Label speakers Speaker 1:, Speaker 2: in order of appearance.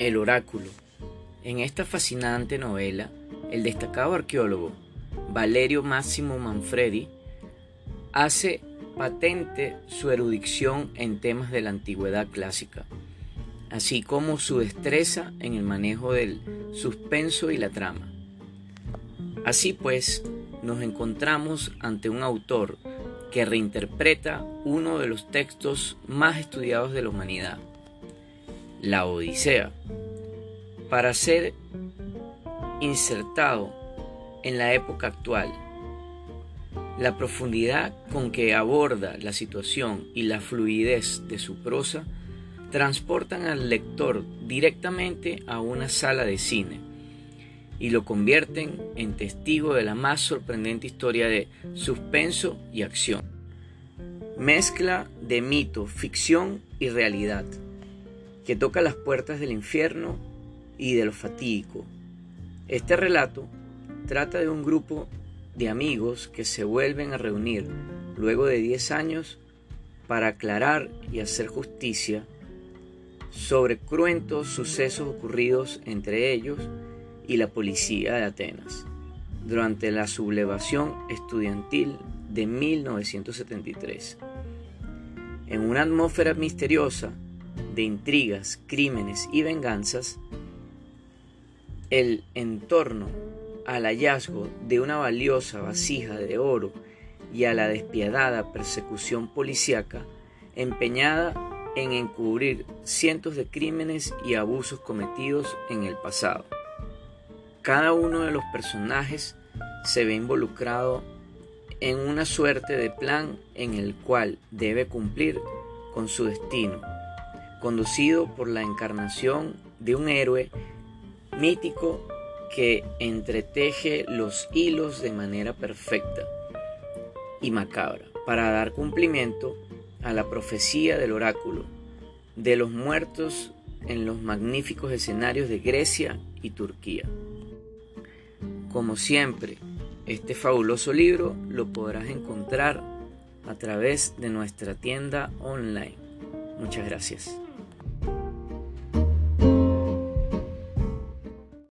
Speaker 1: El oráculo. En esta fascinante novela, el destacado arqueólogo Valerio Máximo Manfredi hace patente su erudición en temas de la antigüedad clásica, así como su destreza en el manejo del suspenso y la trama. Así pues, nos encontramos ante un autor que reinterpreta uno de los textos más estudiados de la humanidad, la Odisea, para ser insertado en la época actual. La profundidad con que aborda la situación y la fluidez de su prosa transportan al lector directamente a una sala de cine y lo convierten en testigo de la más sorprendente historia de suspenso y acción. Mezcla de mito, ficción y realidad que toca las puertas del infierno y de lo fatídico. Este relato trata de un grupo de amigos que se vuelven a reunir luego de 10 años para aclarar y hacer justicia sobre cruentos sucesos ocurridos entre ellos y la policía de Atenas durante la sublevación estudiantil de 1973. En una atmósfera misteriosa de intrigas, crímenes y venganzas, el entorno al hallazgo de una valiosa vasija de oro y a la despiadada persecución policíaca empeñada en encubrir cientos de crímenes y abusos cometidos en el pasado. Cada uno de los personajes se ve involucrado en una suerte de plan en el cual debe cumplir con su destino conducido por la encarnación de un héroe mítico que entreteje los hilos de manera perfecta y macabra para dar cumplimiento a la profecía del oráculo de los muertos en los magníficos escenarios de Grecia y Turquía. Como siempre, este fabuloso libro lo podrás encontrar a través de nuestra tienda online. Muchas gracias.